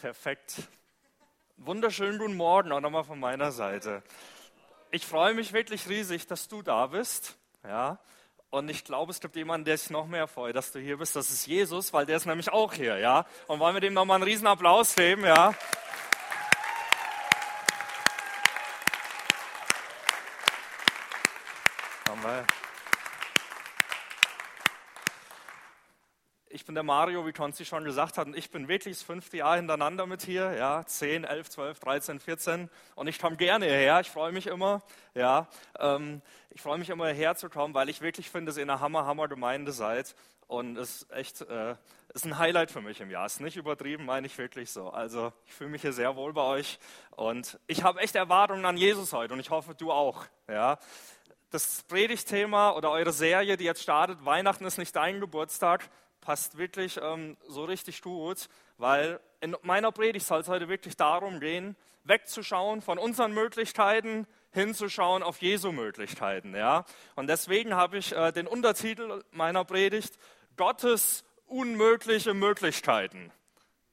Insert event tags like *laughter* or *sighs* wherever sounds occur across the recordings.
Perfekt. Wunderschönen guten Morgen auch nochmal von meiner Seite. Ich freue mich wirklich riesig, dass du da bist. Ja. Und ich glaube, es gibt jemanden, der sich noch mehr freut, dass du hier bist. Das ist Jesus, weil der ist nämlich auch hier. Ja. Und wollen wir dem nochmal einen riesen Applaus geben? Ja. Amen. ich bin der Mario, wie Konzi schon gesagt hat, und ich bin wirklich das fünfte Jahr hintereinander mit hier, ja, 10, 11, 12, 13, 14 und ich komme gerne hierher, ich freue mich immer, ja, ähm, ich freue mich immer hierher zu kommen, weil ich wirklich finde, dass ihr eine Hammer, Hammer Gemeinde seid. Und es ist echt, äh, ist ein Highlight für mich im Jahr, ist nicht übertrieben, meine ich wirklich so, also ich fühle mich hier sehr wohl bei euch. Und ich habe echt Erwartungen an Jesus heute. Und ich hoffe, du auch, ja, das Predigtthema oder eure Serie, die jetzt startet, Weihnachten ist nicht dein Geburtstag, passt wirklich ähm, so richtig gut, weil in meiner Predigt soll es heute wirklich darum gehen, wegzuschauen von unseren Möglichkeiten, hinzuschauen auf Jesu Möglichkeiten. Ja? Und deswegen habe ich äh, den Untertitel meiner Predigt Gottes unmögliche Möglichkeiten.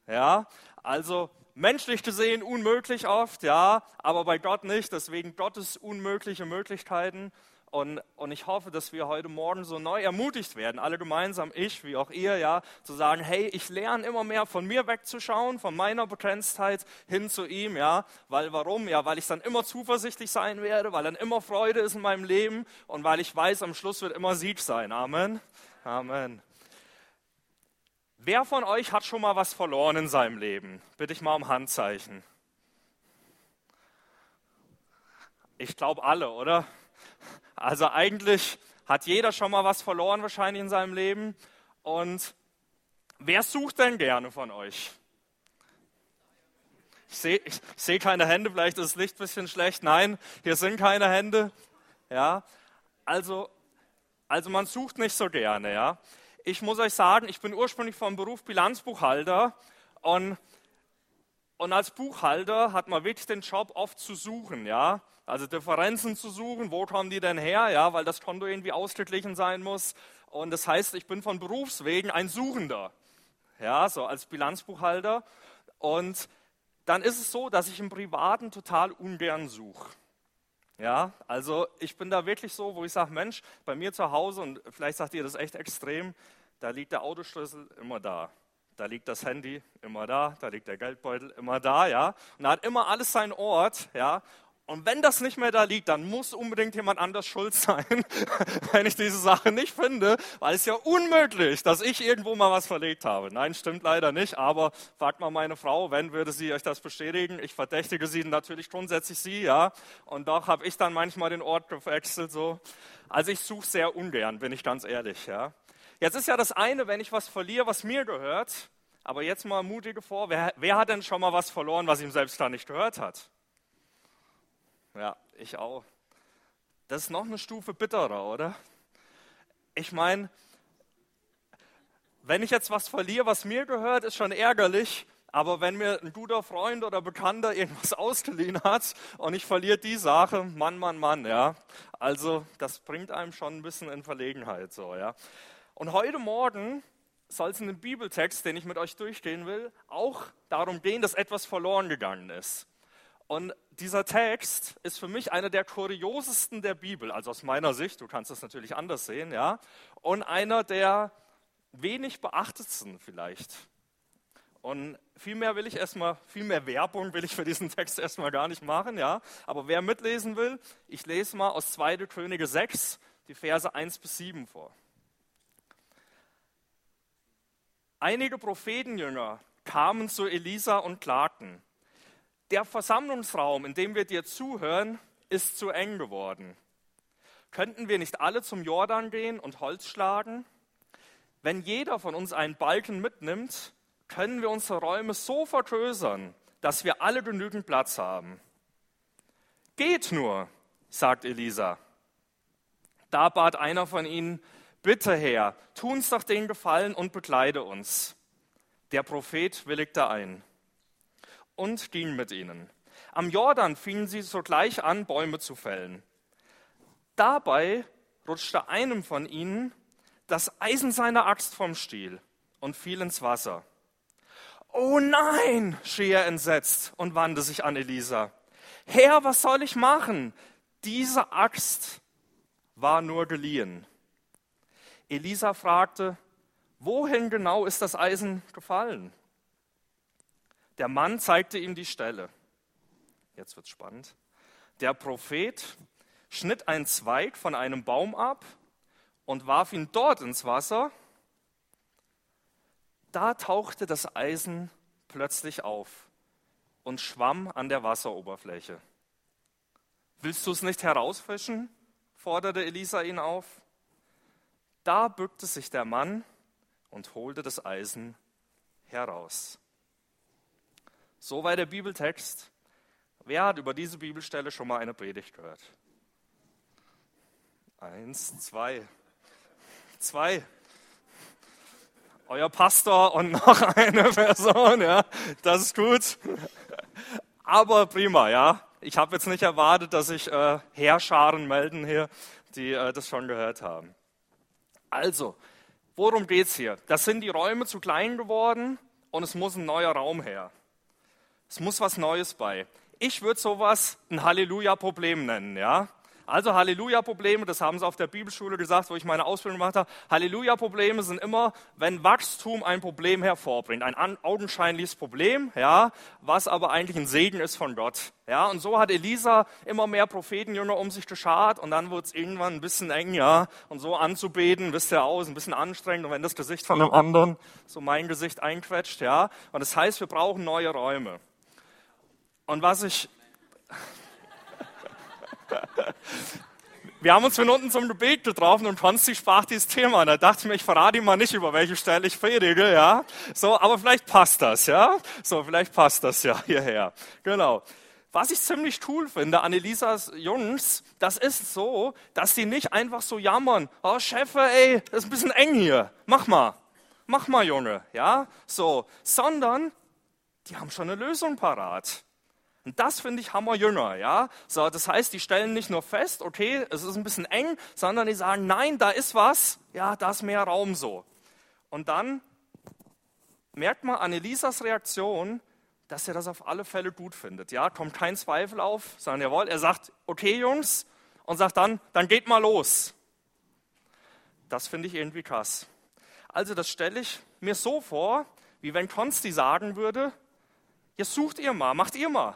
Ja? Also menschlich gesehen unmöglich oft, ja, aber bei Gott nicht. Deswegen Gottes unmögliche Möglichkeiten. Und, und ich hoffe, dass wir heute Morgen so neu ermutigt werden, alle gemeinsam, ich wie auch ihr, ja, zu sagen, hey, ich lerne immer mehr von mir wegzuschauen, von meiner Begrenztheit hin zu ihm, ja. Weil warum? Ja, weil ich dann immer zuversichtlich sein werde, weil dann immer Freude ist in meinem Leben und weil ich weiß, am Schluss wird immer Sieg sein. Amen. Amen. Wer von euch hat schon mal was verloren in seinem Leben? Bitte ich mal um Handzeichen. Ich glaube alle, oder? Also eigentlich hat jeder schon mal was verloren wahrscheinlich in seinem Leben. Und wer sucht denn gerne von euch? Ich sehe seh keine Hände, vielleicht ist das Licht ein bisschen schlecht. Nein, hier sind keine Hände. Ja, also, also man sucht nicht so gerne. Ja, ich muss euch sagen, ich bin ursprünglich vom Beruf Bilanzbuchhalter und und als Buchhalter hat man wirklich den Job oft zu suchen, ja. Also Differenzen zu suchen, wo kommen die denn her, ja, weil das Konto irgendwie ausgeglichen sein muss. Und das heißt, ich bin von Berufswegen ein Suchender, ja, so als Bilanzbuchhalter. Und dann ist es so, dass ich im Privaten total ungern suche. Ja, also ich bin da wirklich so, wo ich sage, Mensch, bei mir zu Hause, und vielleicht sagt ihr das echt extrem, da liegt der Autoschlüssel immer da. Da liegt das Handy immer da, da liegt der Geldbeutel immer da, ja. Und da hat immer alles seinen Ort, ja. Und wenn das nicht mehr da liegt, dann muss unbedingt jemand anders schuld sein, *laughs* wenn ich diese Sache nicht finde, weil es ja unmöglich, dass ich irgendwo mal was verlegt habe. Nein, stimmt leider nicht, aber fragt mal meine Frau, wenn würde sie euch das bestätigen. Ich verdächtige sie natürlich grundsätzlich sie, ja. Und doch habe ich dann manchmal den Ort gewechselt, so. Also ich suche sehr ungern, bin ich ganz ehrlich, ja. Jetzt ist ja das eine, wenn ich was verliere, was mir gehört, aber jetzt mal mutige vor, wer, wer hat denn schon mal was verloren, was ihm selbst da nicht gehört hat? Ja, ich auch. Das ist noch eine Stufe bitterer, oder? Ich meine, wenn ich jetzt was verliere, was mir gehört, ist schon ärgerlich. Aber wenn mir ein guter Freund oder Bekannter irgendwas *laughs* ausgeliehen hat und ich verliere die Sache, Mann, Mann, Mann, ja. Also, das bringt einem schon ein bisschen in Verlegenheit, so, ja. Und heute Morgen soll es in dem Bibeltext, den ich mit euch durchgehen will, auch darum gehen, dass etwas verloren gegangen ist. Und dieser Text ist für mich einer der kuriosesten der Bibel, also aus meiner Sicht, du kannst das natürlich anders sehen, ja, und einer der wenig beachtetsten vielleicht. Und viel mehr will ich erstmal, viel mehr Werbung will ich für diesen Text erstmal gar nicht machen, ja. Aber wer mitlesen will, ich lese mal aus 2. Könige 6, die Verse 1 bis 7 vor. Einige Prophetenjünger kamen zu Elisa und klagten der Versammlungsraum, in dem wir dir zuhören, ist zu eng geworden. Könnten wir nicht alle zum Jordan gehen und Holz schlagen? Wenn jeder von uns einen Balken mitnimmt, können wir unsere Räume so vergrößern, dass wir alle genügend Platz haben. Geht nur, sagt Elisa. Da bat einer von ihnen, bitte Herr, tu uns doch den Gefallen und bekleide uns. Der Prophet willigte ein und ging mit ihnen. Am Jordan fingen sie sogleich an, Bäume zu fällen. Dabei rutschte einem von ihnen das Eisen seiner Axt vom Stiel und fiel ins Wasser. Oh nein, schrie er entsetzt und wandte sich an Elisa. Herr, was soll ich machen? Diese Axt war nur geliehen. Elisa fragte, wohin genau ist das Eisen gefallen? Der Mann zeigte ihm die Stelle. Jetzt wird's spannend. Der Prophet schnitt einen Zweig von einem Baum ab und warf ihn dort ins Wasser. Da tauchte das Eisen plötzlich auf und schwamm an der Wasseroberfläche. Willst du es nicht herausfischen? forderte Elisa ihn auf. Da bückte sich der Mann und holte das Eisen heraus. So war der Bibeltext. Wer hat über diese Bibelstelle schon mal eine Predigt gehört? Eins, zwei, zwei. Euer Pastor und noch *laughs* eine Person, ja, das ist gut. Aber prima, ja. Ich habe jetzt nicht erwartet, dass sich äh, Heerscharen melden hier, die äh, das schon gehört haben. Also, worum geht's hier? Das sind die Räume zu klein geworden und es muss ein neuer Raum her. Es muss was Neues bei. Ich würde sowas ein Halleluja-Problem nennen, ja. Also Halleluja-Probleme, das haben sie auf der Bibelschule gesagt, wo ich meine Ausbildung gemacht habe. Halleluja-Probleme sind immer, wenn Wachstum ein Problem hervorbringt, ein augenscheinliches Problem, ja, was aber eigentlich ein Segen ist von Gott. Ja, und so hat Elisa immer mehr Prophetenjünger um sich geschart und dann wurde es irgendwann ein bisschen eng, ja, und so anzubeten, wisst ihr aus, ein bisschen anstrengend und wenn das Gesicht von einem anderen so mein Gesicht einquetscht, ja. Und das heißt, wir brauchen neue Räume. Und was ich wir haben uns von unten zum Gebet getroffen und Konsti sprach dieses Thema. Und da dachte ich mir, ich verrate ihm mal nicht, über welche Stelle ich predige, ja. So, aber vielleicht passt das, ja. So, vielleicht passt das ja hierher. Genau. Was ich ziemlich cool finde an Elisas Jungs, das ist so, dass sie nicht einfach so jammern. Oh, Chefe, ey, das ist ein bisschen eng hier. Mach mal. Mach mal, Junge, ja. So. Sondern, die haben schon eine Lösung parat. Und das finde ich hammerjünger, ja. So, das heißt, die stellen nicht nur fest, okay, es ist ein bisschen eng, sondern die sagen, nein, da ist was, ja, da ist mehr Raum so. Und dann merkt man an Elisas Reaktion, dass er das auf alle Fälle gut findet. Ja, kommt kein Zweifel auf, sondern jawohl, er sagt, okay, Jungs, und sagt dann, dann geht mal los. Das finde ich irgendwie krass. Also, das stelle ich mir so vor, wie wenn Konsti sagen würde, jetzt sucht ihr mal, macht ihr mal.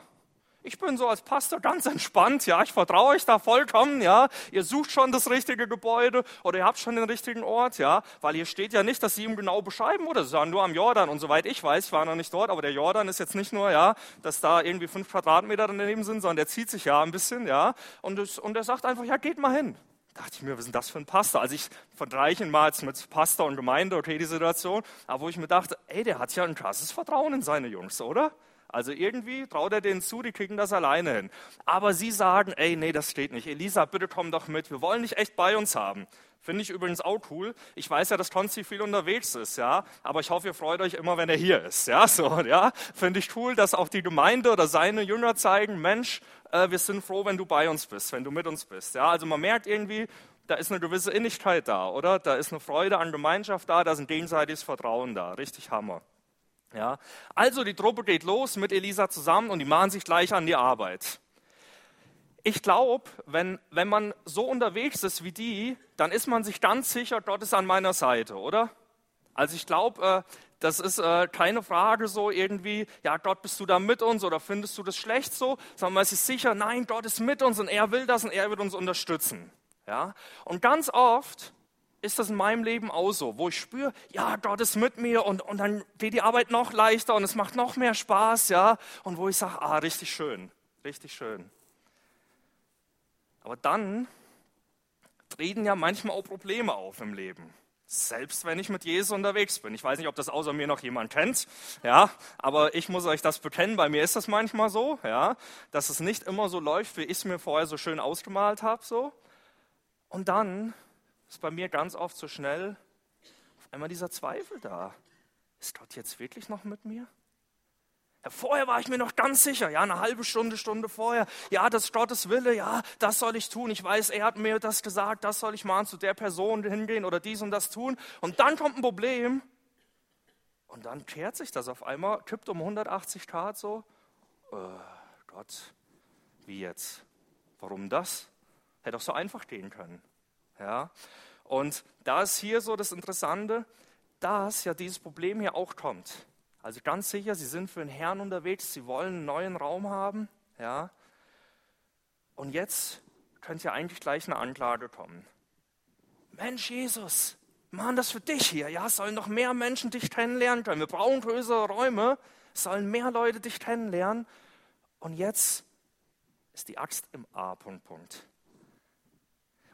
Ich bin so als Pastor ganz entspannt, ja, ich vertraue euch da vollkommen, ja. Ihr sucht schon das richtige Gebäude oder ihr habt schon den richtigen Ort, ja, weil hier steht ja nicht, dass sie ihm genau beschreiben oder sie sagen nur am Jordan und soweit ich weiß, ich war noch nicht dort, aber der Jordan ist jetzt nicht nur, ja, dass da irgendwie fünf Quadratmeter daneben sind, sondern der zieht sich ja ein bisschen, ja, und, es, und er sagt einfach, ja, geht mal hin. Da dachte ich mir, was ist denn das für ein Pastor? Also ich vergleiche ihn mal jetzt mit Pastor und Gemeinde, okay, die Situation, aber wo ich mir dachte, ey, der hat ja ein krasses Vertrauen in seine Jungs, oder? Also irgendwie traut er denen zu, die kriegen das alleine hin. Aber sie sagen, ey, nee, das steht nicht. Elisa, bitte komm doch mit. Wir wollen dich echt bei uns haben. Finde ich übrigens auch cool. Ich weiß ja, dass Konzi viel unterwegs ist, ja. Aber ich hoffe, ihr freut euch immer, wenn er hier ist, ja. *laughs* So, ja. Finde ich cool, dass auch die Gemeinde oder seine Jünger zeigen, Mensch, äh, wir sind froh, wenn du bei uns bist, wenn du mit uns bist, ja. Also man merkt irgendwie, da ist eine gewisse Innigkeit da, oder? Da ist eine Freude an Gemeinschaft da, da ist ein gegenseitiges Vertrauen da. Richtig Hammer. Ja, also die Truppe geht los mit Elisa zusammen und die machen sich gleich an die Arbeit. Ich glaube, wenn, wenn man so unterwegs ist wie die, dann ist man sich ganz sicher, Gott ist an meiner Seite, oder? Also ich glaube, äh, das ist äh, keine Frage so irgendwie, ja Gott, bist du da mit uns oder findest du das schlecht so, sondern man ist sich sicher, nein, Gott ist mit uns und er will das und er wird uns unterstützen. Ja? Und ganz oft ist das in meinem Leben auch so, wo ich spüre, ja, Gott ist mit mir und, und dann geht die Arbeit noch leichter und es macht noch mehr Spaß, ja, und wo ich sage, ah, richtig schön, richtig schön. Aber dann treten ja manchmal auch Probleme auf im Leben. Selbst wenn ich mit Jesus unterwegs bin. Ich weiß nicht, ob das außer mir noch jemand kennt, ja, aber ich muss euch das bekennen. Bei mir ist das manchmal so, ja, dass es nicht immer so läuft, wie ich es mir vorher so schön ausgemalt habe, so. Und dann ist bei mir ganz oft so schnell auf einmal dieser Zweifel da. Ist Gott jetzt wirklich noch mit mir? Ja, vorher war ich mir noch ganz sicher, ja, eine halbe Stunde, Stunde vorher, ja, das ist Gottes Wille, ja, das soll ich tun. Ich weiß, er hat mir das gesagt, das soll ich machen, zu der Person hingehen oder dies und das tun. Und dann kommt ein Problem Und dann kehrt sich das auf einmal, kippt um 180 Grad so. Äh, Gott, wie jetzt? Warum das? Hätte auch so einfach gehen können. Ja? Und da ist hier so das Interessante, dass ja dieses Problem hier auch kommt. Also ganz sicher, sie sind für den Herrn unterwegs, sie wollen einen neuen Raum haben. Ja? Und jetzt könnte ja eigentlich gleich eine Anklage kommen. Mensch, Jesus, machen das für dich hier. Ja, sollen noch mehr Menschen dich kennenlernen können. Wir brauchen größere Räume, sollen mehr Leute dich kennenlernen. Und jetzt ist die Axt im A. Punkt, Punkt.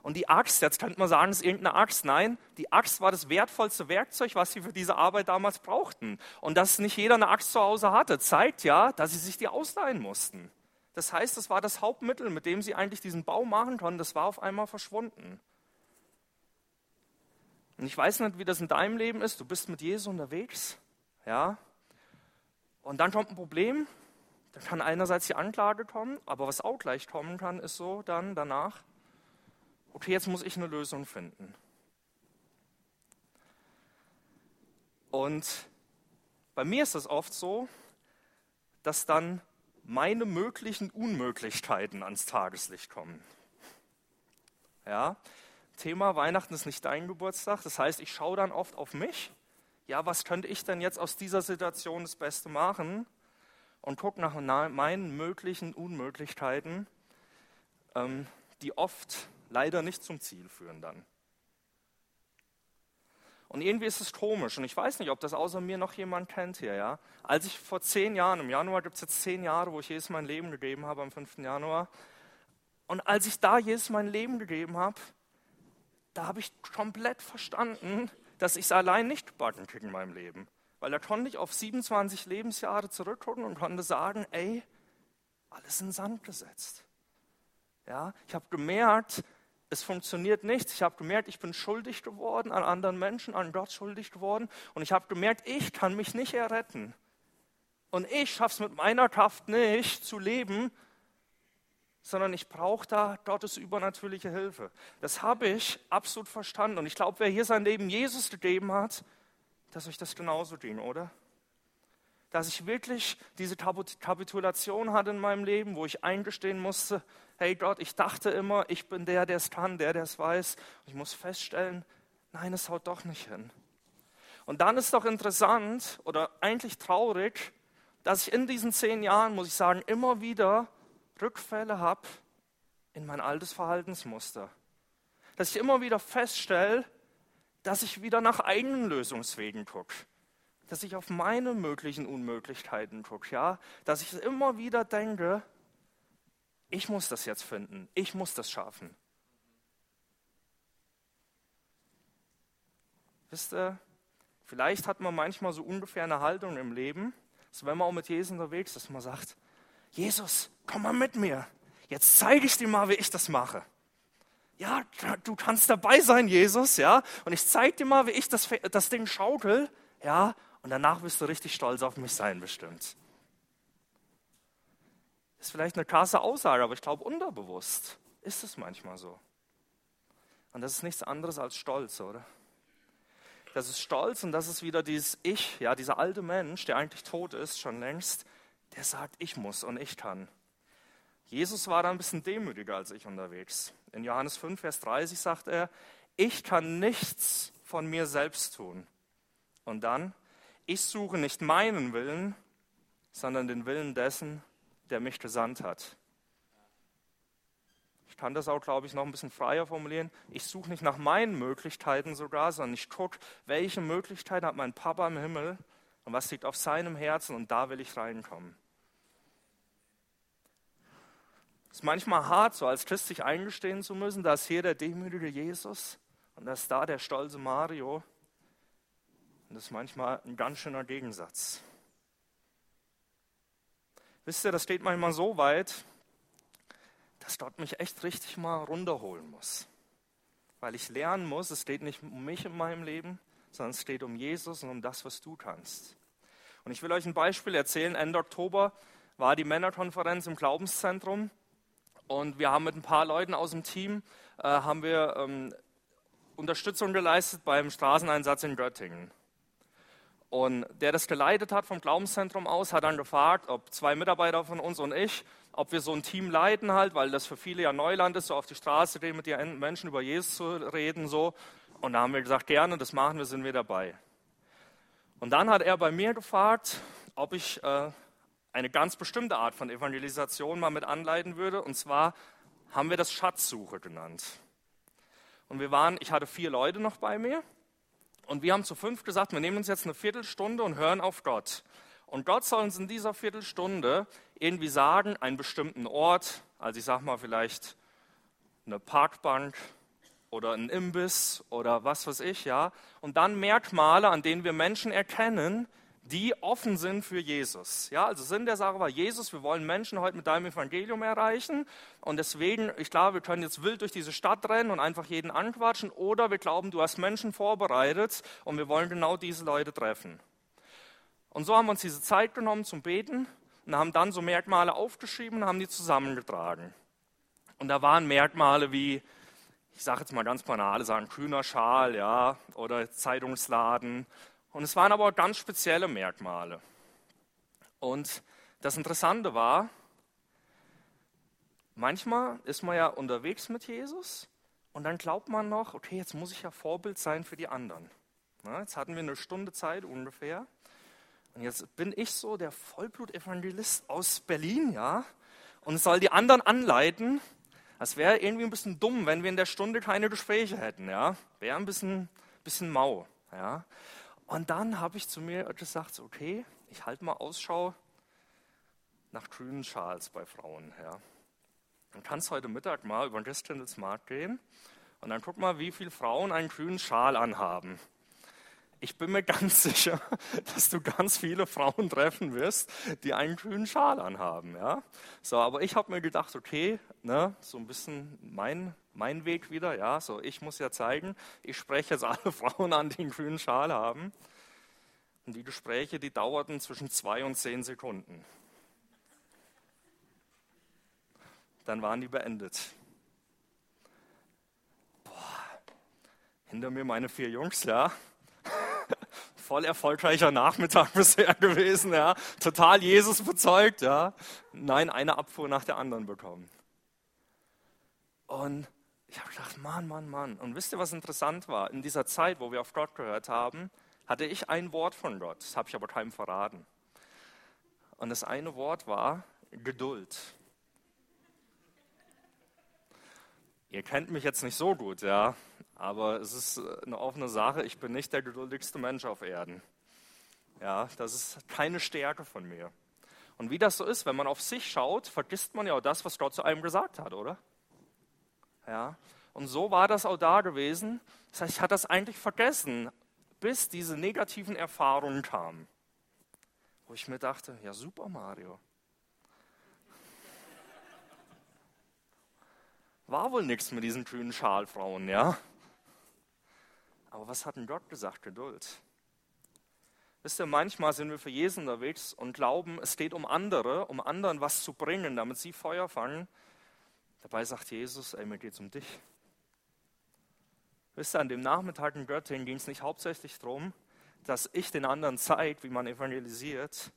Und die Axt, jetzt könnte man sagen, es ist irgendeine Axt. Nein, die Axt war das wertvollste Werkzeug, was sie für diese Arbeit damals brauchten. Und dass nicht jeder eine Axt zu Hause hatte, zeigt ja, dass sie sich die ausleihen mussten. Das heißt, das war das Hauptmittel, mit dem sie eigentlich diesen Bau machen konnten. Das war auf einmal verschwunden. Und ich weiß nicht, wie das in deinem Leben ist. Du bist mit Jesus unterwegs, ja. Und dann kommt ein Problem. Dann kann einerseits die Anklage kommen, aber was auch gleich kommen kann, ist so dann danach, okay, jetzt muss ich eine Lösung finden. Und bei mir ist es oft so, dass dann meine möglichen Unmöglichkeiten ans Tageslicht kommen. Ja, Thema Weihnachten ist nicht dein Geburtstag, das heißt, ich schaue dann oft auf mich. Ja, was könnte ich denn jetzt aus dieser Situation das Beste machen? Und gucke nach meinen möglichen Unmöglichkeiten, ähm, die oft leider nicht zum Ziel führen dann. Und irgendwie ist es komisch und ich weiß nicht, ob das außer mir noch jemand kennt hier. Ja? Als ich vor zehn Jahren, im Januar gibt es jetzt zehn Jahre, wo ich Jesus mein Leben gegeben habe, am 5. Januar. Und als ich da Jesus mein Leben gegeben habe, da habe ich komplett verstanden, dass ich es allein nicht backen kriege in meinem Leben. Weil da konnte ich auf 27 Lebensjahre zurückgucken und konnte sagen, ey, alles in Sand gesetzt. Ja, ich habe gemerkt, es funktioniert nichts. Ich habe gemerkt, ich bin schuldig geworden an anderen Menschen, an Gott schuldig geworden. Und ich habe gemerkt, ich kann mich nicht erretten. Und ich schaffe es mit meiner Kraft nicht zu leben, sondern ich brauche da Gottes übernatürliche Hilfe. Das habe ich absolut verstanden. Und ich glaube, wer hier sein Leben Jesus gegeben hat, dass euch das genauso ging, oder? Dass ich wirklich diese Kapitulation hatte in meinem Leben, wo ich eingestehen musste, hey Gott, ich dachte immer, ich bin der, der es kann, der, der es weiß. Und ich muss feststellen, nein, es haut doch nicht hin. Und dann ist doch interessant oder eigentlich traurig, dass ich in diesen zehn Jahren, muss ich sagen, immer wieder Rückfälle habe in mein altes Verhaltensmuster. Dass ich immer wieder feststelle, dass ich wieder nach eigenen Lösungswegen gucke. Dass ich auf meine möglichen Unmöglichkeiten gucke. Ja? Dass ich immer wieder denke, ich muss das jetzt finden, ich muss das schaffen. Wisst ihr, vielleicht hat man manchmal so ungefähr eine Haltung im Leben, so wenn man auch mit Jesus unterwegs ist, dass man sagt, Jesus, komm mal mit mir. Jetzt zeige ich dir mal, wie ich das mache. Ja, du kannst dabei sein, Jesus, ja. Und ich zeige dir mal, wie ich das, das Ding schaukel, ja. Und danach wirst du richtig stolz auf mich sein, bestimmt. Ist vielleicht eine krasse Aussage, aber ich glaube, unterbewusst ist es manchmal so. Und das ist nichts anderes als Stolz, oder? Das ist Stolz und das ist wieder dieses Ich, ja, dieser alte Mensch, der eigentlich tot ist, schon längst, der sagt, ich muss und ich kann. Jesus war da ein bisschen demütiger als ich unterwegs. In Johannes 5, Vers 30 sagt er, ich kann nichts von mir selbst tun. Und dann, ich suche nicht meinen Willen, sondern den Willen dessen, der mich gesandt hat. Ich kann das auch, glaube ich, noch ein bisschen freier formulieren. Ich suche nicht nach meinen Möglichkeiten sogar, sondern ich gucke, welche Möglichkeiten hat mein Papa im Himmel und was liegt auf seinem Herzen und da will ich reinkommen. Es ist manchmal hart, so als Christ sich eingestehen zu müssen, dass hier der demütige Jesus und dass da der stolze Mario. Und das ist manchmal ein ganz schöner Gegensatz. Wisst ihr, das steht manchmal so weit, dass Gott mich echt richtig mal runterholen muss. Weil ich lernen muss, es steht nicht um mich in meinem Leben, sondern es steht um Jesus und um das, was du kannst. Und ich will euch ein Beispiel erzählen. Ende Oktober war die Männerkonferenz im Glaubenszentrum und wir haben mit ein paar Leuten aus dem Team äh, haben wir ähm, Unterstützung geleistet beim Straßeneinsatz in Göttingen. Und der das geleitet hat vom Glaubenszentrum aus, hat dann gefragt, ob zwei Mitarbeiter von uns und ich, ob wir so ein Team leiten halt, weil das für viele ja Neuland ist, so auf die Straße gehen, mit den Menschen über Jesus zu reden, so. Und da haben wir gesagt, gerne, das machen wir, sind wir dabei. Und dann hat er bei mir gefragt, ob ich äh, eine ganz bestimmte Art von Evangelisation mal mit anleiten würde. Und zwar haben wir das Schatzsuche genannt. Und wir waren, ich hatte vier Leute noch bei mir. Und wir haben zu fünf gesagt, wir nehmen uns jetzt eine Viertelstunde und hören auf Gott. Und Gott soll uns in dieser Viertelstunde irgendwie sagen, einen bestimmten Ort, also ich sag mal vielleicht eine Parkbank oder ein Imbiss oder was weiß ich, ja. Und dann Merkmale, an denen wir Menschen erkennen, die offen sind für Jesus. Ja, also Sinn der Sache war, Jesus, wir wollen Menschen heute mit deinem Evangelium erreichen. Und deswegen, ich glaube, wir können jetzt wild durch diese Stadt rennen und einfach jeden anquatschen. Oder wir glauben, du hast Menschen vorbereitet und wir wollen genau diese Leute treffen. Und so haben wir uns diese Zeit genommen zum Beten und haben dann so Merkmale aufgeschrieben und haben die zusammengetragen. Und da waren Merkmale wie, ich sage jetzt mal ganz banal, sagen grüner Schal, ja, oder Zeitungsladen und es waren aber ganz spezielle Merkmale. Und das Interessante war, manchmal ist man ja unterwegs mit Jesus und dann glaubt man noch, okay, jetzt muss ich ja Vorbild sein für die anderen. Na, jetzt hatten wir eine Stunde Zeit ungefähr. Und jetzt bin ich so der Vollblut-Evangelist aus Berlin, ja, und soll die anderen anleiten. Das wäre irgendwie ein bisschen dumm, wenn wir in der Stunde keine Gespräche hätten, ja. Wäre ein bisschen, bisschen mau, ja. Und dann habe ich zu mir gesagt, okay, ich halte mal Ausschau nach grünen Schals bei Frauen. Ja. Dann kannst heute Mittag mal über den Christkindlesmarkt gehen und dann guck mal, wie viele Frauen einen grünen Schal anhaben. Ich bin mir ganz *laughs* sicher, dass du ganz viele Frauen treffen wirst, die einen grünen Schal anhaben. Ja? So, aber ich habe mir gedacht, okay, ne, so ein bisschen mein mein Weg wieder. Ja, so ich muss ja zeigen, ich spreche jetzt *laughs* alle Frauen an, die einen grünen Schal haben. Und die Gespräche, die dauerten zwischen zwei und zehn Sekunden. Dann waren die beendet. Boah, hinter mir meine vier Jungs, ja. Voll erfolgreicher Nachmittag *laughs* bisher gewesen, ja. Total Jesus bezeugt, ja. Nein, eine Abfuhr nach der anderen bekommen. Und ich habe gedacht, Mann, Mann, Mann. Und wisst ihr, was interessant war? In dieser Zeit, wo wir auf Gott gehört haben, hatte ich ein Wort von Gott. Das habe ich aber keinem verraten. Und das eine Wort war Geduld. Ihr kennt mich jetzt nicht so gut, ja, aber es ist eine offene Sache. Ich bin nicht der geduldigste Mensch auf Erden. Ja, das ist keine Stärke von mir. Und wie das so ist, wenn man auf sich schaut, vergisst man ja auch das, was Gott zu einem gesagt hat, oder? Ja? Und so war das auch da gewesen. Das heißt, ich hatte das eigentlich vergessen, bis diese negativen Erfahrungen kamen. Wo ich mir dachte, ja super Mario. War wohl nichts mit diesen grünen Schalfrauen, ja? Aber was hat denn Gott gesagt? Geduld. Wisst ihr, manchmal sind wir für Jesus unterwegs und glauben, es geht um andere, um anderen was zu bringen, damit sie Feuer fangen. Dabei sagt Jesus, ey, mir geht es um dich. Wisst ihr, an dem Nachmittag in Göttingen ging es nicht hauptsächlich darum, dass ich den anderen zeige, wie man evangelisiert,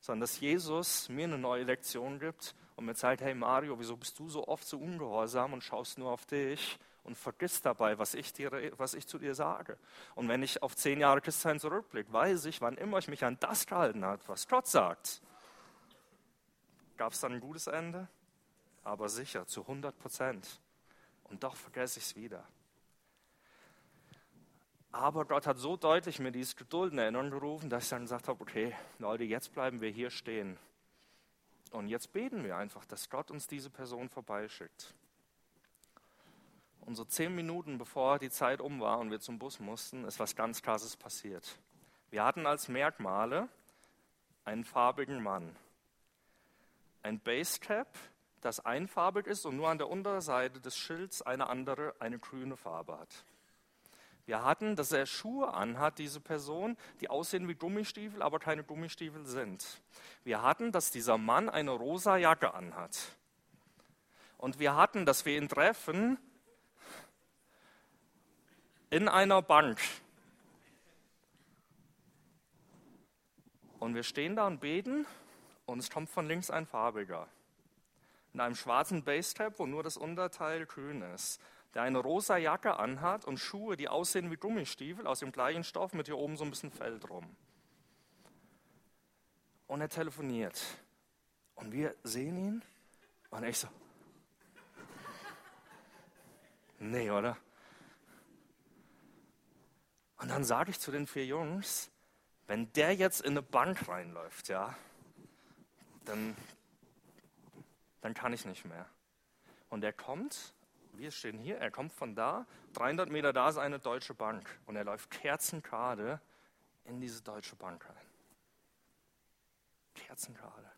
sondern dass Jesus mir eine neue Lektion gibt und mir zeigt, hey Mario, wieso bist du so oft so ungehorsam und schaust nur auf dich und vergisst dabei, was ich, dir, was ich zu dir sage. Und wenn ich auf zehn Jahre Christsein zurückblicke, weiß ich, wann immer ich mich an das gehalten habe, was Gott sagt, gab es dann ein gutes Ende? aber sicher, zu 100 Prozent. Und doch vergesse ich es wieder. Aber Gott hat so deutlich mir dieses Geduld in Erinnerung gerufen, dass ich dann gesagt habe, okay, Leute, jetzt bleiben wir hier stehen. Und jetzt beten wir einfach, dass Gott uns diese Person vorbeischickt. Und so zehn Minuten bevor die Zeit um war und wir zum Bus mussten, ist was ganz Krasses passiert. Wir hatten als Merkmale einen farbigen Mann, ein Basecap, das einfarbig ist und nur an der Unterseite des Schilds eine andere, eine grüne Farbe hat. Wir hatten, dass er Schuhe anhat, diese Person, die aussehen wie Gummistiefel, aber keine Gummistiefel sind. Wir hatten, dass dieser Mann eine rosa Jacke anhat. Und wir hatten, dass wir ihn treffen in einer Bank. Und wir stehen da und beten und es kommt von links ein farbiger. In einem schwarzen Basetab, wo nur das Unterteil grün ist. Der eine rosa Jacke anhat und Schuhe, die aussehen wie Gummistiefel aus dem gleichen Stoff mit hier oben so ein bisschen Fell drum. Und er telefoniert. Und wir sehen ihn und ich so, *laughs* nee, oder? Und dann sage ich zu den vier Jungs, wenn der jetzt in eine Bank reinläuft, ja, dann, dann kann ich nicht mehr. Und er kommt, wir stehen hier, er kommt von da, 300 Meter da ist eine deutsche Bank und er läuft kerzengerade in diese deutsche Bank rein. Kerzengerade.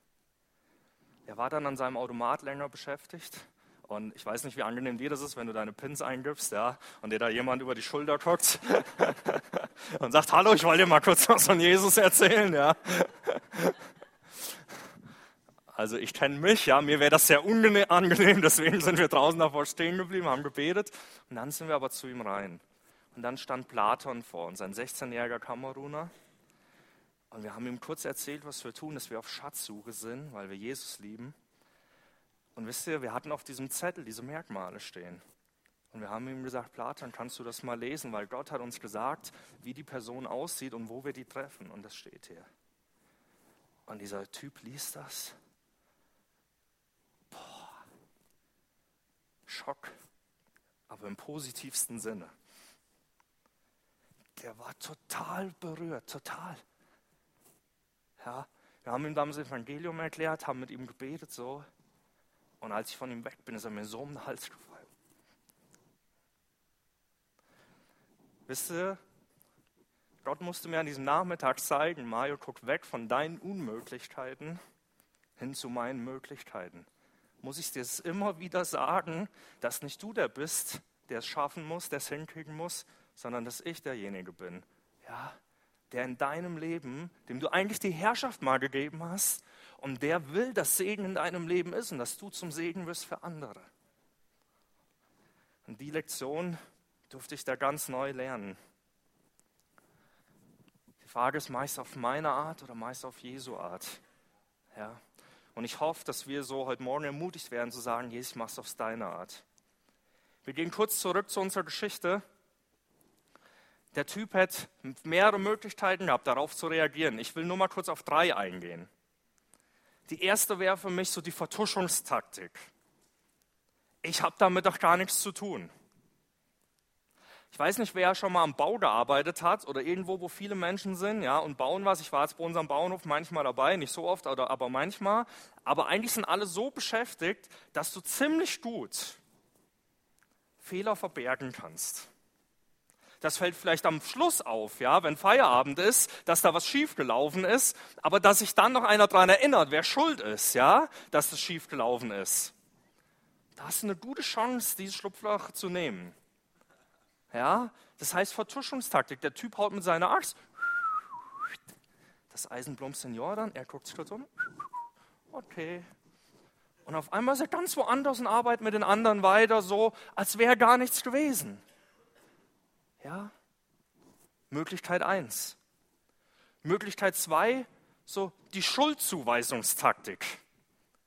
Er war dann an seinem Automat länger beschäftigt und ich weiß nicht, wie angenehm dir das ist, wenn du deine Pins eingibst, ja, und dir da jemand über die Schulter guckt *laughs* und sagt, hallo, ich wollte dir mal kurz was von Jesus erzählen, ja. Also ich kenne mich, ja, mir wäre das sehr angenehm, deswegen sind wir draußen davor stehen geblieben, haben gebetet und dann sind wir aber zu ihm rein. Und dann stand Platon vor uns, ein 16-jähriger Kameruner. Und wir haben ihm kurz erzählt, was wir tun, dass wir auf Schatzsuche sind, weil wir Jesus lieben. Und wisst ihr, wir hatten auf diesem Zettel diese Merkmale stehen. Und wir haben ihm gesagt, Platon, kannst du das mal lesen, weil Gott hat uns gesagt, wie die Person aussieht und wo wir die treffen. Und das steht hier. Und dieser Typ liest das Schock, aber im positivsten Sinne. Der war total berührt, total. Ja, wir haben ihm dann das Evangelium erklärt, haben mit ihm gebetet so. Und als ich von ihm weg bin, ist er mir so um den Hals gefallen. Wisst ihr, Gott musste mir an diesem Nachmittag zeigen, Mario, guck weg von deinen Unmöglichkeiten hin zu meinen Möglichkeiten muss ich dir es immer wieder sagen, dass nicht du der bist, der es schaffen muss, der es hinkriegen muss, sondern dass ich derjenige bin, ja, der in deinem Leben, dem du eigentlich die Herrschaft mal gegeben hast, und der will, dass Segen in deinem Leben ist und dass du zum Segen wirst für andere. Und die Lektion durfte ich da ganz neu lernen. Die Frage ist meist auf meine Art oder meist auf Jesu Art. Ja. Und ich hoffe, dass wir so heute Morgen ermutigt werden zu sagen, Jesus, ich mache es auf deine Art. Wir gehen kurz zurück zu unserer Geschichte. Der Typ hat mehrere Möglichkeiten gehabt, darauf zu reagieren. Ich will nur mal kurz auf drei eingehen. Die erste wäre für mich so die Vertuschungstaktik. Ich habe damit doch gar nichts zu tun. Ich weiß nicht, wer schon mal am Bau gearbeitet hat oder irgendwo, wo viele Menschen sind, ja, und bauen was. Ich war jetzt bei unserem Bauernhof manchmal dabei, nicht so oft, aber manchmal. Aber eigentlich sind alle so beschäftigt, dass du ziemlich gut Fehler verbergen kannst. Das fällt vielleicht am Schluss auf, ja, wenn Feierabend ist, dass da was schiefgelaufen ist, aber dass sich dann noch einer daran erinnert, wer schuld ist, ja, dass das schiefgelaufen ist. Da hast du eine gute Chance, dieses Schlupfloch zu nehmen. Ja, das heißt Vertuschungstaktik. Der Typ haut mit seiner Axt. Das Eisen plumpst in Jordan, er guckt sich kurz um. Okay. Und auf einmal ist er ganz woanders und arbeitet mit den anderen weiter, so als wäre gar nichts gewesen. Ja, Möglichkeit 1. Möglichkeit 2, so die Schuldzuweisungstaktik,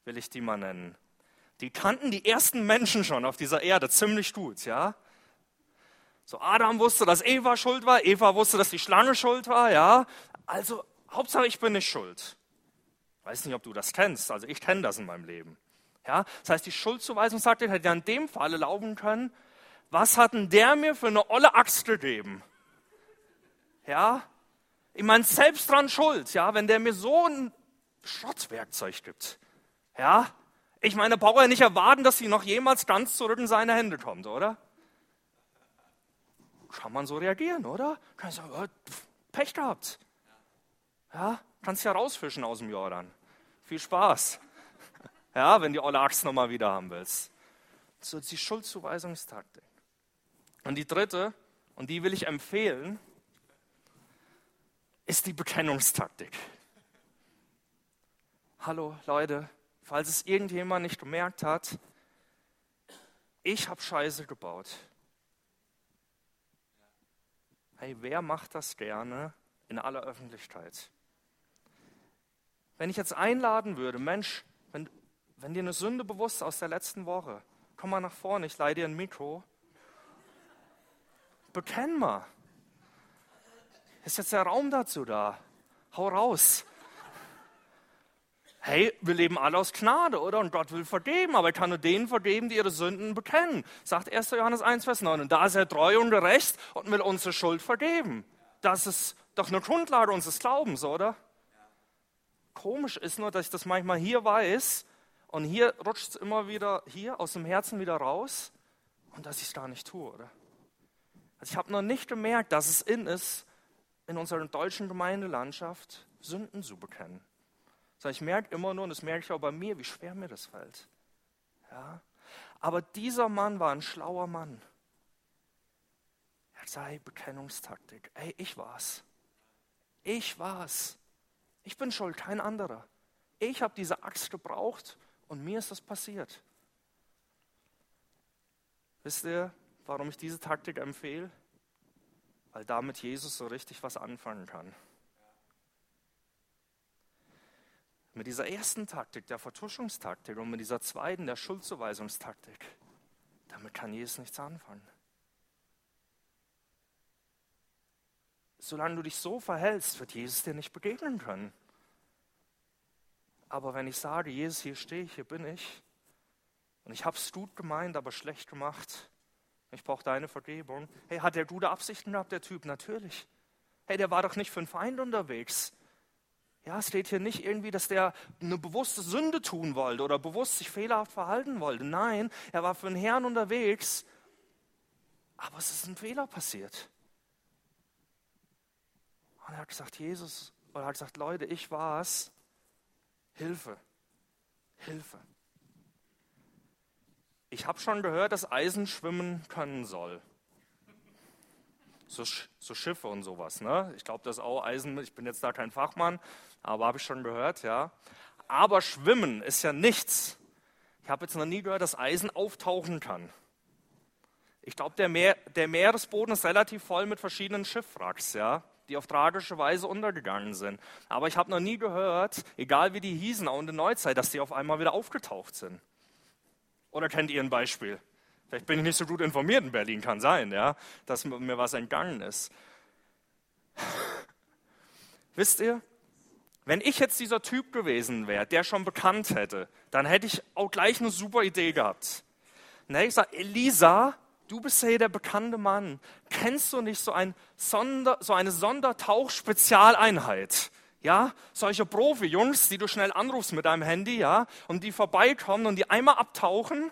will ich die mal nennen. Die kannten die ersten Menschen schon auf dieser Erde ziemlich gut, ja. So Adam wusste, dass Eva schuld war, Eva wusste, dass die Schlange schuld war, ja. Also Hauptsache ich bin nicht schuld. Weiß nicht, ob du das kennst, also ich kenne das in meinem Leben. Ja, das heißt, die Schuldzuweisung sagt, hätte ja in dem Falle laufen können, was hat denn der mir für eine olle Axt gegeben? Ja, ich meine, selbst dran schuld, ja, wenn der mir so ein Schrottwerkzeug gibt. Ja, ich meine, braucht er nicht erwarten, dass sie noch jemals ganz zurück in seine Hände kommt, oder? kann man so reagieren, oder? Kann ich sagen, oh, Pech gehabt. Ja, kannst ja rausfischen aus dem Jordan. Viel Spaß. *laughs* Ja, wenn die olle Axt nochmal wieder haben willst. So die Schuldzuweisungstaktik. Und die dritte, und die will ich empfehlen, ist die Bekennungstaktik. Hallo Leute, falls es irgendjemand nicht gemerkt hat, ich habe Scheiße gebaut. Hey, wer macht das gerne in aller Öffentlichkeit? wenn ich jetzt einladen würde, Mensch, wenn, wenn dir eine Sünde bewusst aus der letzten Woche, komm mal nach vorne, ich leih dir ein Mikro. Bekenn mal. Ist jetzt der Raum dazu da? Hau raus. Hey, wir leben alle aus Gnade, oder? Und Gott will vergeben, aber er kann nur denen vergeben, die ihre Sünden bekennen. Sagt 1. Johannes 1, Vers 9. Und da ist er treu und gerecht und will unsere Schuld vergeben. Das ist doch eine Grundlage unseres Glaubens, oder? Komisch ist nur, dass ich das manchmal hier weiß und hier rutscht es immer wieder hier aus dem Herzen wieder raus und dass ich es gar nicht tue, oder? Also ich habe noch nicht gemerkt, dass es in ist, in unserer deutschen Gemeindelandschaft Sünden zu bekennen. Sondern ich merke immer nur, und das merke ich auch bei mir, wie schwer mir das fällt. Ja? Aber dieser Mann war ein schlauer Mann. Er sei Bekennungstaktik. Ey, ich war's. Ich war's. Ich bin schuld, kein anderer. Ich habe diese Axt gebraucht und mir ist das passiert. Wisst ihr, warum ich diese Taktik empfehle? Weil damit Jesus so richtig was anfangen kann. Mit dieser ersten Taktik, der Vertuschungstaktik und mit dieser zweiten, der Schuldzuweisungstaktik, damit kann Jesus nichts anfangen. Solange du dich so verhältst, wird Jesus dir nicht begegnen können. Aber wenn ich sage, Jesus, hier stehe ich, hier bin ich, und ich habe es gut gemeint, aber schlecht gemacht, ich brauche deine Vergebung. Hey, hat der gute Absichten gehabt, der Typ? Natürlich. Hey, der war doch nicht für einen Feind unterwegs. Ja, es steht hier nicht irgendwie, dass der eine bewusste Sünde tun wollte oder bewusst sich fehlerhaft verhalten wollte. Nein, er war für einen Herrn unterwegs, aber es ist ein Fehler passiert. Und er hat gesagt, Jesus, oder er hat gesagt, Leute, ich war es. Hilfe, Hilfe. Ich habe schon gehört, dass Eisen schwimmen können soll. So, so Schiffe und sowas. Ne? Ich glaube, das ist auch Eisen, ich bin jetzt da kein Fachmann, aber habe ich schon gehört, ja. Aber Schwimmen ist ja nichts. Ich habe jetzt noch nie gehört, dass Eisen auftauchen kann. Ich glaube, der, Meer, der Meeresboden ist relativ voll mit verschiedenen Schiffwracks, ja die auf tragische Weise untergegangen sind. Aber ich habe noch nie gehört, egal wie die hießen, auch in der Neuzeit, dass die auf einmal wieder aufgetaucht sind. Oder kennt ihr ein Beispiel? Vielleicht bin ich nicht so gut informiert in Berlin, kann sein, ja, dass mir was entgangen ist. *sighs* Wisst ihr, wenn ich jetzt dieser Typ gewesen wäre, der schon bekannt hätte, dann hätte ich auch gleich eine super Idee gehabt. Dann hätte ich gesagt, Elisa, du bist ja hier der bekannte Mann. Kennst du nicht so, ein Sonder, so eine Sondertauch-Spezialeinheit? Ja, solche Profi-Jungs, die du schnell anrufst mit deinem Handy, ja, und die vorbeikommen und die einmal abtauchen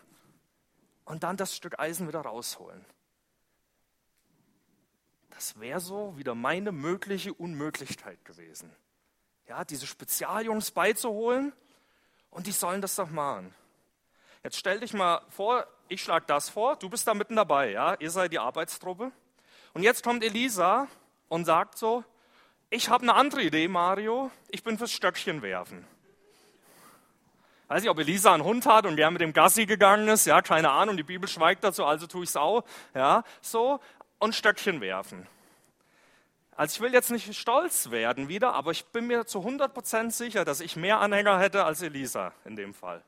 und dann das Stück Eisen wieder rausholen. Das wäre so wieder meine mögliche Unmöglichkeit gewesen. Ja, diese Spezialjungs beizuholen und die sollen das doch machen. Jetzt stell dich mal vor, ich schlage das vor, du bist da mitten dabei, ja, ihr seid die Arbeitstruppe. Und jetzt kommt Elisa und sagt so, ich habe eine andere Idee, Mario, ich bin fürs Stöckchen werfen. Weiß nicht, ob Elisa einen Hund hat und der mit dem Gassi gegangen ist, ja, keine Ahnung, die Bibel schweigt dazu, also tue ich es auch, ja, so, und Stöckchen werfen. Also ich will jetzt nicht stolz werden wieder, aber ich bin mir zu 100% sicher, dass ich mehr Anhänger hätte als Elisa in dem Fall.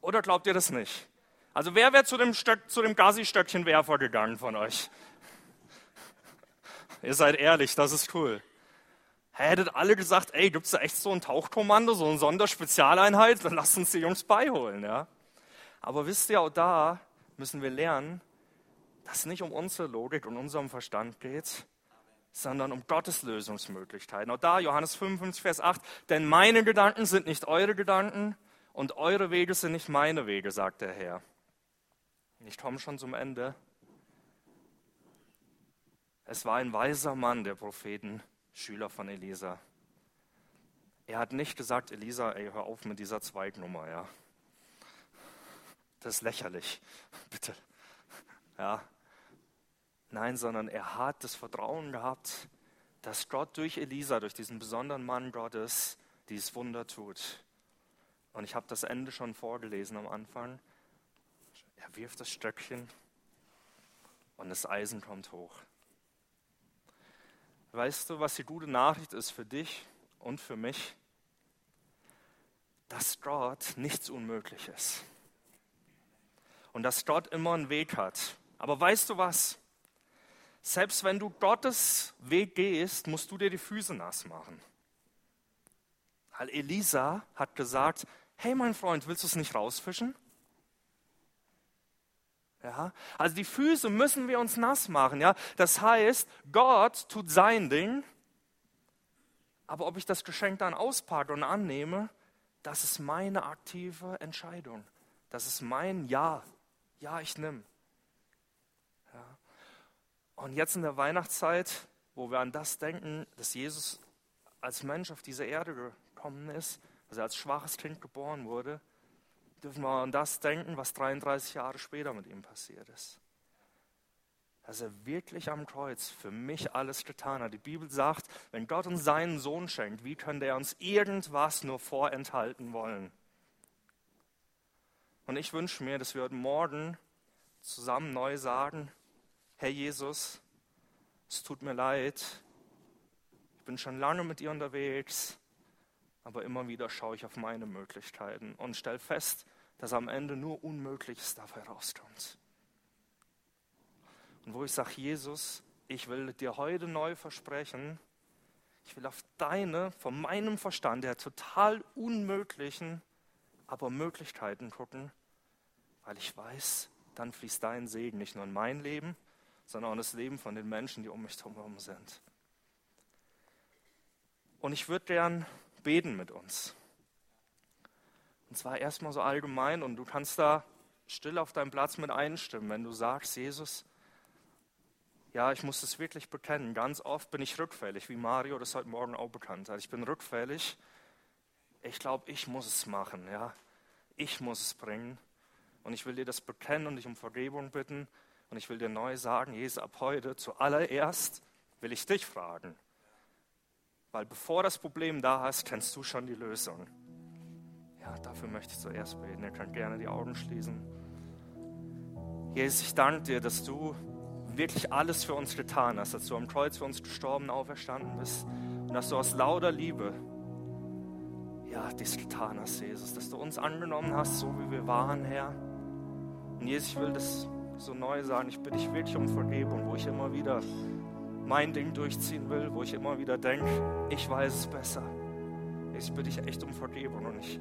Oder glaubt ihr das nicht? Also wer wäre zu dem, Stöck, zu dem Gazi-Stöckchenwerfer gegangen von euch? Ihr seid ehrlich, das ist cool. Hättet alle gesagt, ey, gibt es da echt so ein Tauchkommando, so eine Sonderspezialeinheit? Dann lasst uns die Jungs beiholen, ja. Aber wisst ihr, auch da müssen wir lernen, dass es nicht um unsere Logik und unserem Verstand geht, sondern um Gottes Lösungsmöglichkeiten. Auch da, Johannes 55, Vers 8, denn meine Gedanken sind nicht eure Gedanken und eure Wege sind nicht meine Wege, sagt der Herr. Ich komme schon zum Ende. Es war ein weiser Mann, der Propheten, Schüler von Elisa. Er hat nicht gesagt, Elisa, ey, hör auf mit dieser Zweignummer, ja. Das ist lächerlich, *laughs* bitte. Ja. Nein, sondern er hat das Vertrauen gehabt, dass Gott durch Elisa, durch diesen besonderen Mann Gottes, dieses Wunder tut. Und ich habe das Ende schon vorgelesen am Anfang. Er wirft das Stöckchen und das Eisen kommt hoch. Weißt du, was die gute Nachricht ist für dich und für mich, dass Gott nichts unmöglich ist. Und dass Gott immer einen Weg hat. Aber weißt du was? Selbst wenn du Gottes Weg gehst, musst du dir die Füße nass machen. Weil Elisa hat gesagt, hey mein Freund, willst du es nicht rausfischen? Ja, also die Füße müssen wir uns nass machen. Ja? Das heißt, Gott tut sein Ding, aber ob ich das Geschenk dann auspacke und annehme, das ist meine aktive Entscheidung. Das ist mein Ja. Ja, ich nehme. Ja. Und jetzt in der Weihnachtszeit, wo wir an das denken, dass Jesus als Mensch auf diese Erde gekommen ist, er als schwaches Kind geboren wurde, dürfen wir an das denken, was 33 Jahre später mit ihm passiert ist. Dass er wirklich am Kreuz für mich alles getan hat. Die Bibel sagt, wenn Gott uns seinen Sohn schenkt, wie könnte er uns irgendwas nur vorenthalten wollen? Und ich wünsche mir, dass wir heute Morgen zusammen neu sagen, Herr Jesus, es tut mir leid, ich bin schon lange mit dir unterwegs, aber immer wieder schaue ich auf meine Möglichkeiten und stelle fest, dass am Ende nur Unmögliches dabei rauskommt. Und wo ich sage, Jesus, ich will dir heute neu versprechen, ich will auf deine, von meinem Verstand her total unmöglichen, aber Möglichkeiten gucken, weil ich weiß, dann fließt dein Segen nicht nur in mein Leben, sondern auch in das Leben von den Menschen, die um mich herum sind. Und ich würde gern beten mit uns. Und zwar erstmal so allgemein und du kannst da still auf deinem Platz mit einstimmen, wenn du sagst, Jesus, ja, ich muss es wirklich bekennen. Ganz oft bin ich rückfällig, wie Mario das heute Morgen auch bekannt hat. Ich bin rückfällig. Ich glaube, ich muss es machen, ja. Ich muss es bringen. Und ich will dir das bekennen und dich um Vergebung bitten. Und ich will dir neu sagen, Jesus, ab heute zuallererst will ich dich fragen. Weil bevor das Problem da hast, kennst du schon die Lösung. Ja, dafür möchte ich zuerst beten. Ihr könnt gerne die Augen schließen. Jesus, ich danke dir, dass du wirklich alles für uns getan hast, dass du am Kreuz für uns gestorben, auferstanden bist und dass du aus lauter Liebe ja, dies getan hast, Jesus, dass du uns angenommen hast, so wie wir waren, Herr. Und Jesus, ich will das so neu sagen, ich bitte dich wirklich um Vergebung, wo ich immer wieder mein Ding durchziehen will, wo ich immer wieder denke, ich weiß es besser. Ich bitte dich echt um Vergebung und ich,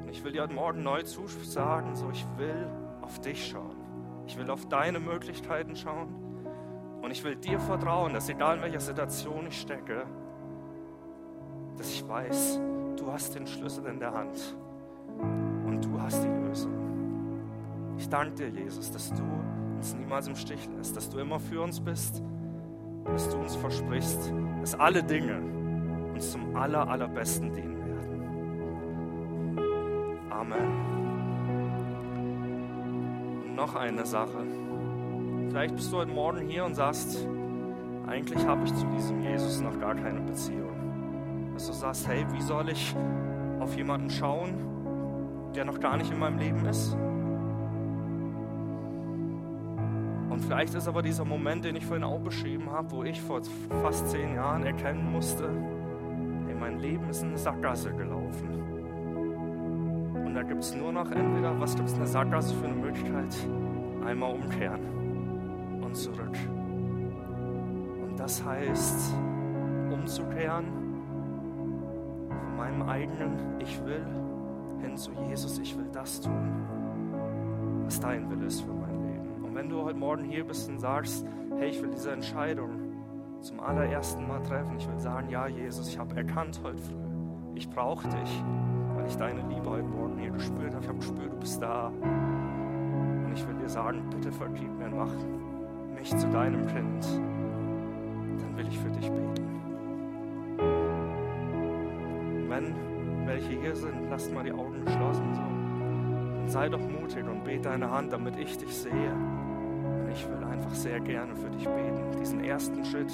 und ich will dir heute Morgen neu zusagen, so ich will auf dich schauen. Ich will auf deine Möglichkeiten schauen und ich will dir vertrauen, dass egal in welcher Situation ich stecke, dass ich weiß, du hast den Schlüssel in der Hand und du hast die Lösung. Ich danke dir, Jesus, dass du uns niemals im Stich lässt, dass du immer für uns bist dass du uns versprichst, dass alle Dinge uns zum aller, allerbesten dienen werden. Amen. Und noch eine Sache. Vielleicht bist du heute Morgen hier und sagst, eigentlich habe ich zu diesem Jesus noch gar keine Beziehung. Dass du sagst, hey, wie soll ich auf jemanden schauen, der noch gar nicht in meinem Leben ist? Vielleicht ist aber dieser Moment, den ich vorhin auch beschrieben habe, wo ich vor fast zehn Jahren erkennen musste, hey, mein Leben ist in eine Sackgasse gelaufen. Und da gibt es nur noch entweder, was gibt es eine Sackgasse für eine Möglichkeit? Einmal umkehren und zurück. Und das heißt, umzukehren von meinem eigenen Ich will hin zu Jesus, ich will das tun, was dein Wille ist für mich. Und wenn du heute Morgen hier bist und sagst, hey, ich will diese Entscheidung zum allerersten Mal treffen, ich will sagen, ja, Jesus, ich habe erkannt heute früh, ich brauche dich, weil ich deine Liebe heute Morgen hier gespürt habe. Ich habe gespürt, du bist da. Und ich will dir sagen, bitte vergib mir mach mich zu deinem Kind. Dann will ich für dich beten. Wenn welche hier sind, lasst mal die Augen geschlossen. So. Und sei doch mutig und bete deine Hand, damit ich dich sehe ich will einfach sehr gerne für dich beten, diesen ersten Schritt,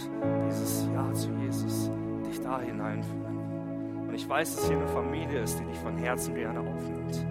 dieses Ja zu Jesus, dich da hineinführen. Und ich weiß, dass hier eine Familie ist, die dich von Herzen gerne aufnimmt,